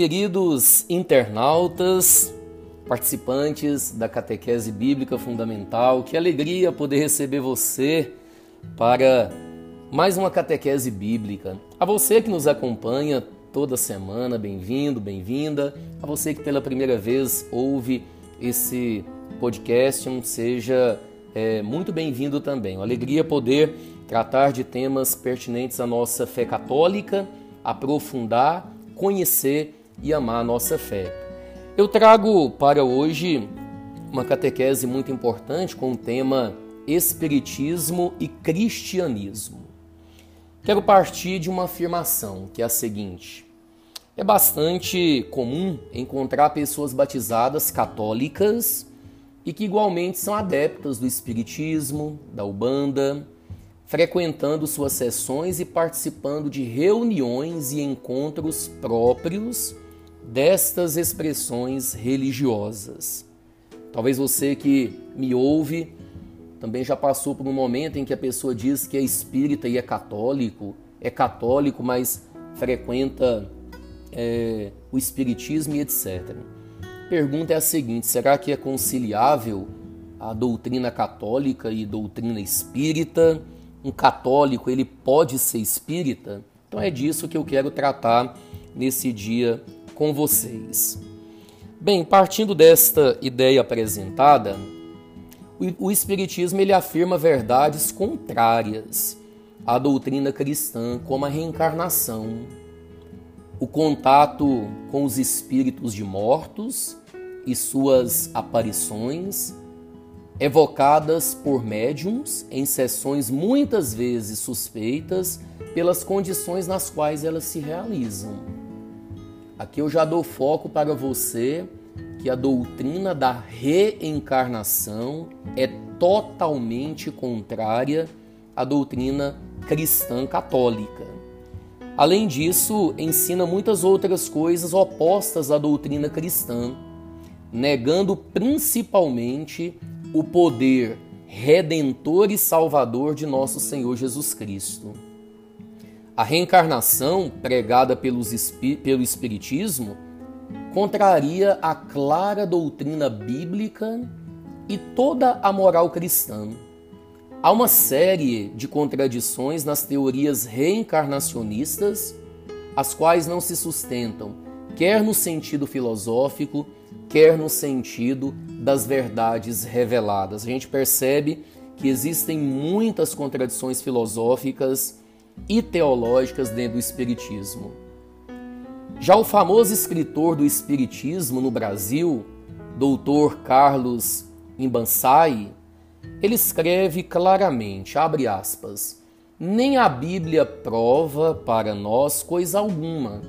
Queridos internautas, participantes da Catequese Bíblica Fundamental, que alegria poder receber você para mais uma catequese bíblica. A você que nos acompanha toda semana, bem-vindo, bem-vinda. A você que pela primeira vez ouve esse podcast, seja é, muito bem-vindo também. Uma alegria poder tratar de temas pertinentes à nossa fé católica, aprofundar, conhecer e amar a nossa fé. Eu trago para hoje uma catequese muito importante com o tema Espiritismo e Cristianismo. Quero partir de uma afirmação que é a seguinte: é bastante comum encontrar pessoas batizadas católicas e que igualmente são adeptas do Espiritismo, da Ubanda, frequentando suas sessões e participando de reuniões e encontros próprios destas expressões religiosas. Talvez você que me ouve também já passou por um momento em que a pessoa diz que é espírita e é católico, é católico, mas frequenta é, o espiritismo e etc. Pergunta é a seguinte: será que é conciliável a doutrina católica e doutrina espírita? Um católico ele pode ser espírita? Então é disso que eu quero tratar nesse dia com vocês. Bem, partindo desta ideia apresentada, o Espiritismo ele afirma verdades contrárias à doutrina cristã, como a reencarnação, o contato com os espíritos de mortos e suas aparições, evocadas por médiums em sessões muitas vezes suspeitas pelas condições nas quais elas se realizam. Aqui eu já dou foco para você que a doutrina da reencarnação é totalmente contrária à doutrina cristã católica. Além disso, ensina muitas outras coisas opostas à doutrina cristã, negando principalmente o poder redentor e salvador de nosso Senhor Jesus Cristo. A reencarnação pregada pelos, pelo Espiritismo contraria a clara doutrina bíblica e toda a moral cristã. Há uma série de contradições nas teorias reencarnacionistas, as quais não se sustentam, quer no sentido filosófico, quer no sentido das verdades reveladas. A gente percebe que existem muitas contradições filosóficas e teológicas dentro do Espiritismo. Já o famoso escritor do Espiritismo no Brasil, doutor Carlos Imbansai, ele escreve claramente, abre aspas, nem a Bíblia prova para nós coisa alguma.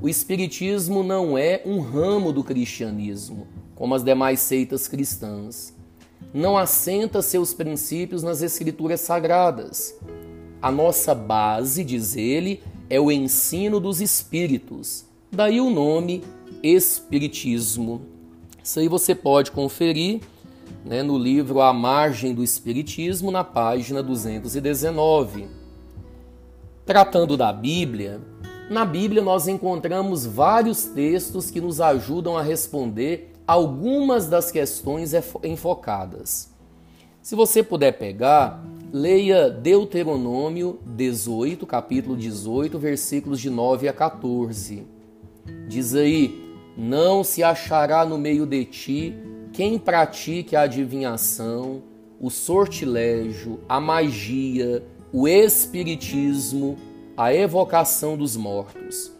O Espiritismo não é um ramo do cristianismo, como as demais seitas cristãs. Não assenta seus princípios nas escrituras sagradas, a nossa base, diz ele, é o ensino dos espíritos. Daí o nome Espiritismo. Isso aí você pode conferir né, no livro A Margem do Espiritismo, na página 219. Tratando da Bíblia, na Bíblia nós encontramos vários textos que nos ajudam a responder algumas das questões enfocadas. Se você puder pegar, leia Deuteronômio 18, capítulo 18, versículos de 9 a 14. Diz aí: Não se achará no meio de ti quem pratique a adivinhação, o sortilégio, a magia, o espiritismo, a evocação dos mortos.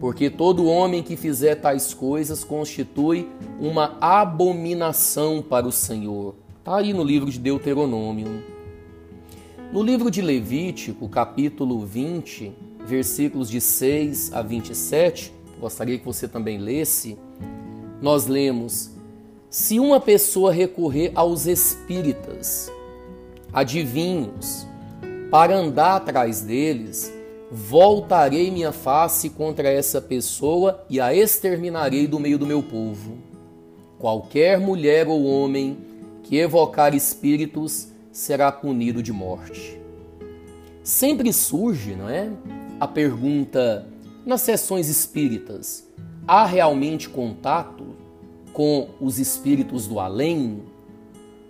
Porque todo homem que fizer tais coisas constitui uma abominação para o Senhor Está aí no livro de Deuteronômio. No livro de Levítico, capítulo 20, versículos de 6 a 27, gostaria que você também lesse, nós lemos: Se uma pessoa recorrer aos espíritas, adivinhos, para andar atrás deles, voltarei minha face contra essa pessoa e a exterminarei do meio do meu povo. Qualquer mulher ou homem que evocar espíritos será punido de morte. Sempre surge, não é? A pergunta nas sessões espíritas: há realmente contato com os espíritos do além?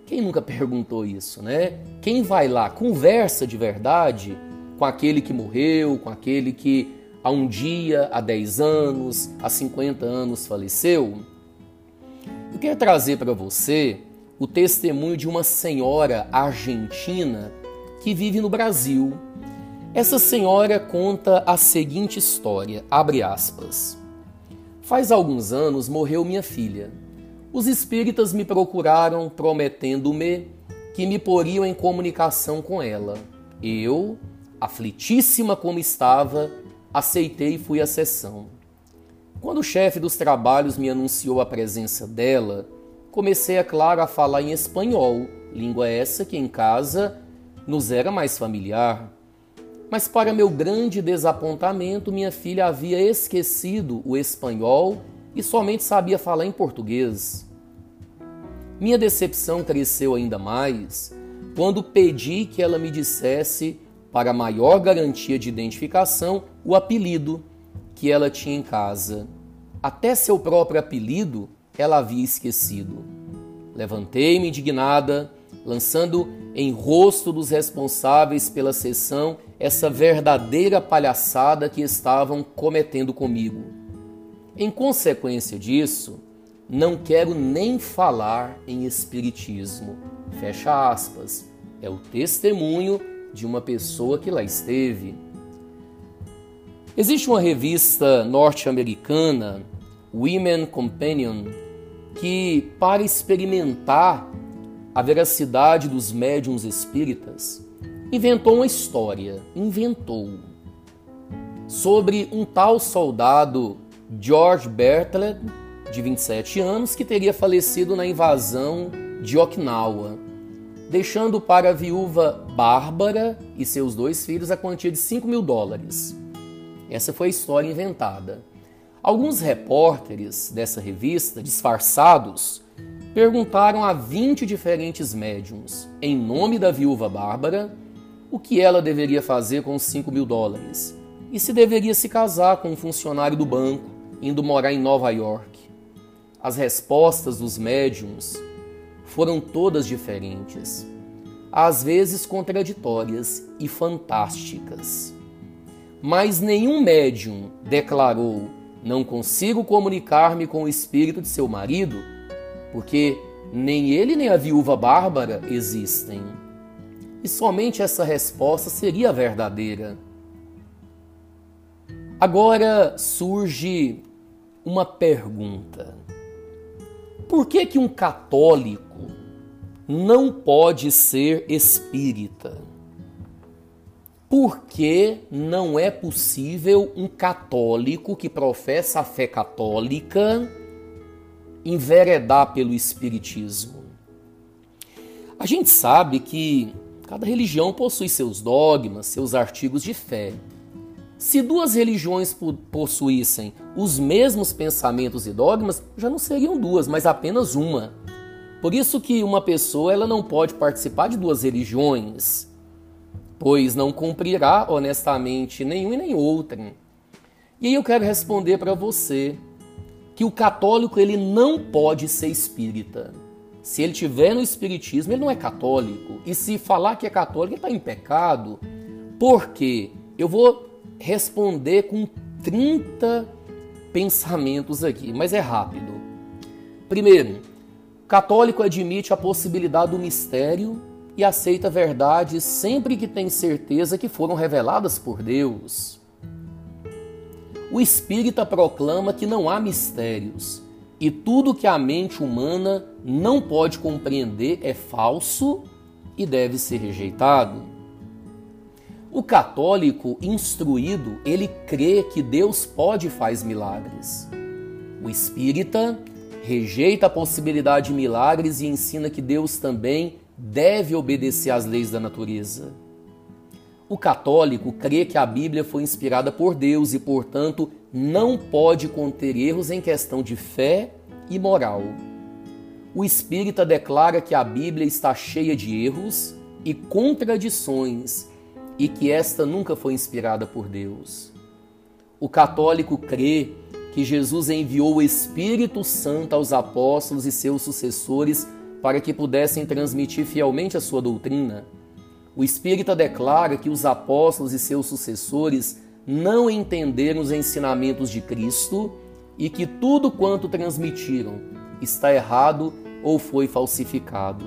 Quem nunca perguntou isso, né? Quem vai lá, conversa de verdade com aquele que morreu, com aquele que há um dia, há 10 anos, há 50 anos faleceu? Eu quero trazer para você o testemunho de uma senhora argentina que vive no Brasil. Essa senhora conta a seguinte história, abre aspas. Faz alguns anos morreu minha filha. Os espíritas me procuraram prometendo-me que me poriam em comunicação com ela. Eu, aflitíssima como estava, aceitei e fui à sessão. Quando o chefe dos trabalhos me anunciou a presença dela, comecei, é claro, a falar em espanhol, língua essa que em casa nos era mais familiar. Mas, para meu grande desapontamento, minha filha havia esquecido o espanhol e somente sabia falar em português. Minha decepção cresceu ainda mais quando pedi que ela me dissesse, para maior garantia de identificação, o apelido que ela tinha em casa. Até seu próprio apelido ela havia esquecido. Levantei-me indignada, lançando em rosto dos responsáveis pela sessão essa verdadeira palhaçada que estavam cometendo comigo. Em consequência disso, não quero nem falar em espiritismo. Fecha aspas. É o testemunho de uma pessoa que lá esteve. Existe uma revista norte-americana, Women Companion, que, para experimentar a veracidade dos médiums espíritas, inventou uma história, inventou, sobre um tal soldado George Bertlet, de 27 anos, que teria falecido na invasão de Okinawa, deixando para a viúva Bárbara e seus dois filhos a quantia de 5 mil dólares. Essa foi a história inventada. Alguns repórteres dessa revista, disfarçados, perguntaram a 20 diferentes médiums, em nome da viúva Bárbara, o que ela deveria fazer com os 5 mil dólares e se deveria se casar com um funcionário do banco, indo morar em Nova York. As respostas dos médiums foram todas diferentes, às vezes contraditórias e fantásticas. Mas nenhum médium declarou não consigo comunicar-me com o espírito de seu marido, porque nem ele nem a viúva Bárbara existem. E somente essa resposta seria verdadeira. Agora surge uma pergunta. Por que que um católico não pode ser espírita? Porque não é possível um católico que professa a fé católica enveredar pelo espiritismo. A gente sabe que cada religião possui seus dogmas, seus artigos de fé. Se duas religiões possuíssem os mesmos pensamentos e dogmas, já não seriam duas, mas apenas uma. Por isso que uma pessoa ela não pode participar de duas religiões pois não cumprirá honestamente nenhum e nem outro. E aí eu quero responder para você que o católico ele não pode ser espírita. Se ele tiver no espiritismo, ele não é católico. E se falar que é católico, ele está em pecado. Por quê? Eu vou responder com 30 pensamentos aqui, mas é rápido. Primeiro, católico admite a possibilidade do mistério e aceita verdades sempre que tem certeza que foram reveladas por Deus. O espírita proclama que não há mistérios e tudo que a mente humana não pode compreender é falso e deve ser rejeitado. O católico instruído, ele crê que Deus pode e faz milagres. O espírita rejeita a possibilidade de milagres e ensina que Deus também deve obedecer às leis da natureza. O católico crê que a Bíblia foi inspirada por Deus e, portanto, não pode conter erros em questão de fé e moral. O espírita declara que a Bíblia está cheia de erros e contradições e que esta nunca foi inspirada por Deus. O católico crê que Jesus enviou o Espírito Santo aos apóstolos e seus sucessores para que pudessem transmitir fielmente a sua doutrina. O Espírita declara que os apóstolos e seus sucessores não entenderam os ensinamentos de Cristo e que tudo quanto transmitiram está errado ou foi falsificado.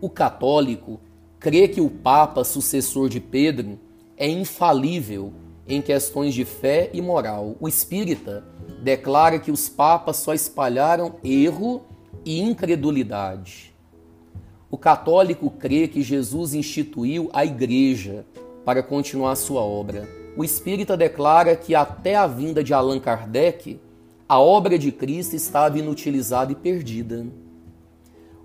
O católico crê que o Papa, sucessor de Pedro, é infalível em questões de fé e moral. O espírita declara que os papas só espalharam erro e incredulidade. O católico crê que Jesus instituiu a igreja para continuar sua obra. O espírita declara que até a vinda de Allan Kardec, a obra de Cristo estava inutilizada e perdida.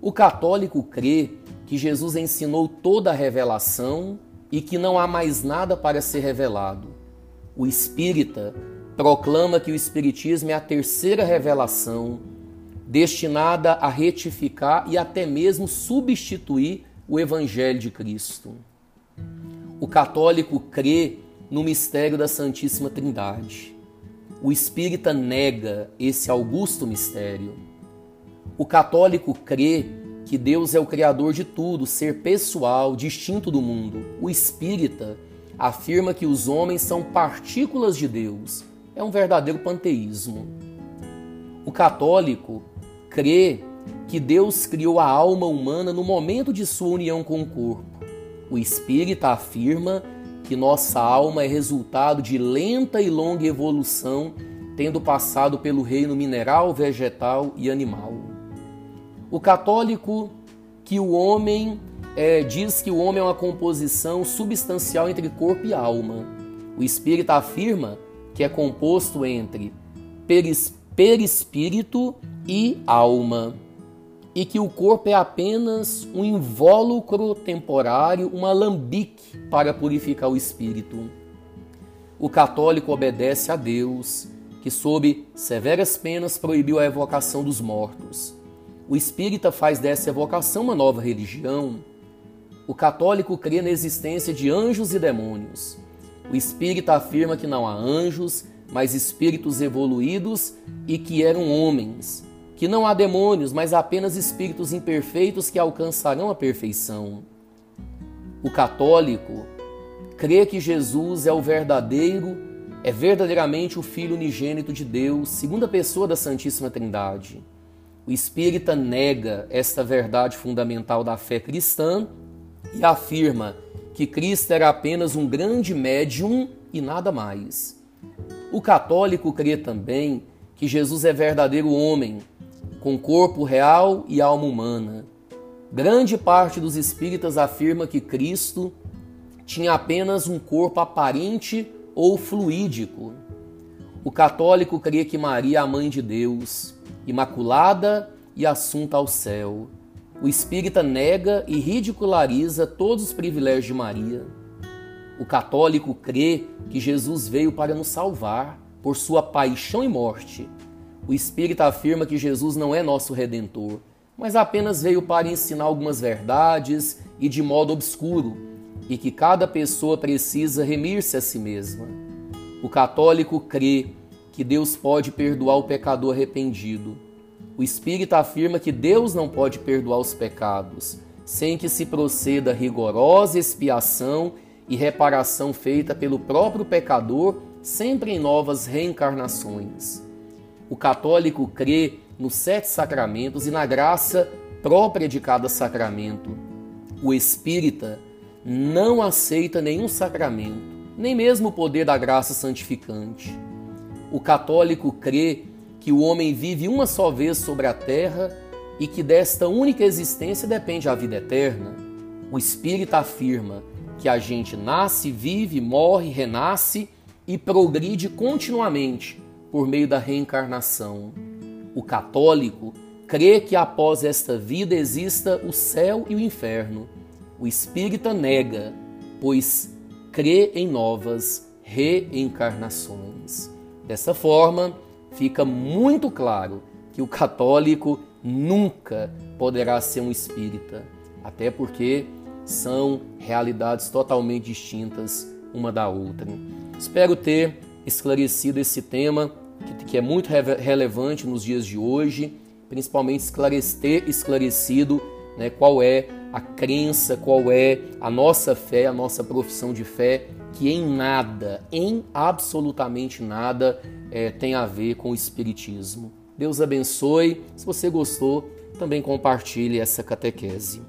O católico crê que Jesus ensinou toda a revelação e que não há mais nada para ser revelado. O espírita proclama que o Espiritismo é a terceira revelação destinada a retificar e até mesmo substituir o Evangelho de Cristo. O católico crê no mistério da Santíssima Trindade. O espírita nega esse augusto mistério. O católico crê que Deus é o criador de tudo, ser pessoal, distinto do mundo. O espírita afirma que os homens são partículas de Deus. É um verdadeiro panteísmo. O católico crê que Deus criou a alma humana no momento de sua união com o corpo. O espírita afirma que nossa alma é resultado de lenta e longa evolução, tendo passado pelo reino mineral, vegetal e animal. O católico que o homem é, diz que o homem é uma composição substancial entre corpo e alma. O espírita afirma que é composto entre perispírito e alma, e que o corpo é apenas um invólucro temporário, um alambique para purificar o espírito. O católico obedece a Deus, que sob severas penas proibiu a evocação dos mortos. O espírita faz dessa evocação uma nova religião. O católico crê na existência de anjos e demônios. O espírita afirma que não há anjos, mas espíritos evoluídos e que eram homens, que não há demônios, mas apenas espíritos imperfeitos que alcançarão a perfeição. O católico crê que Jesus é o verdadeiro, é verdadeiramente o Filho unigênito de Deus, segunda pessoa da Santíssima Trindade. O espírita nega esta verdade fundamental da fé cristã e afirma que Cristo era apenas um grande médium e nada mais. O católico crê também que Jesus é verdadeiro homem, com corpo real e alma humana. Grande parte dos espíritas afirma que Cristo tinha apenas um corpo aparente ou fluídico. O católico crê que Maria é a mãe de Deus, imaculada e assunta ao céu. O espírita nega e ridiculariza todos os privilégios de Maria. O católico crê que Jesus veio para nos salvar por sua paixão e morte o Espírito afirma que Jesus não é nosso redentor, mas apenas veio para ensinar algumas verdades e de modo obscuro, e que cada pessoa precisa remir-se a si mesma. O católico crê que Deus pode perdoar o pecador arrependido. O Espírito afirma que Deus não pode perdoar os pecados, sem que se proceda rigorosa expiação e reparação feita pelo próprio pecador, sempre em novas reencarnações. O católico crê nos sete sacramentos e na graça própria de cada sacramento. O espírita não aceita nenhum sacramento, nem mesmo o poder da graça santificante. O católico crê que o homem vive uma só vez sobre a terra e que desta única existência depende a vida eterna. O espírita afirma que a gente nasce, vive, morre, renasce e progride continuamente por meio da reencarnação. O católico crê que após esta vida exista o céu e o inferno. O espírita nega, pois crê em novas reencarnações. Dessa forma, fica muito claro que o católico nunca poderá ser um espírita, até porque são realidades totalmente distintas uma da outra. Espero ter esclarecido esse tema que é muito relevante nos dias de hoje, principalmente esclarecer esclarecido né, qual é a crença, qual é a nossa fé, a nossa profissão de fé, que em nada, em absolutamente nada, é, tem a ver com o Espiritismo. Deus abençoe. Se você gostou, também compartilhe essa catequese.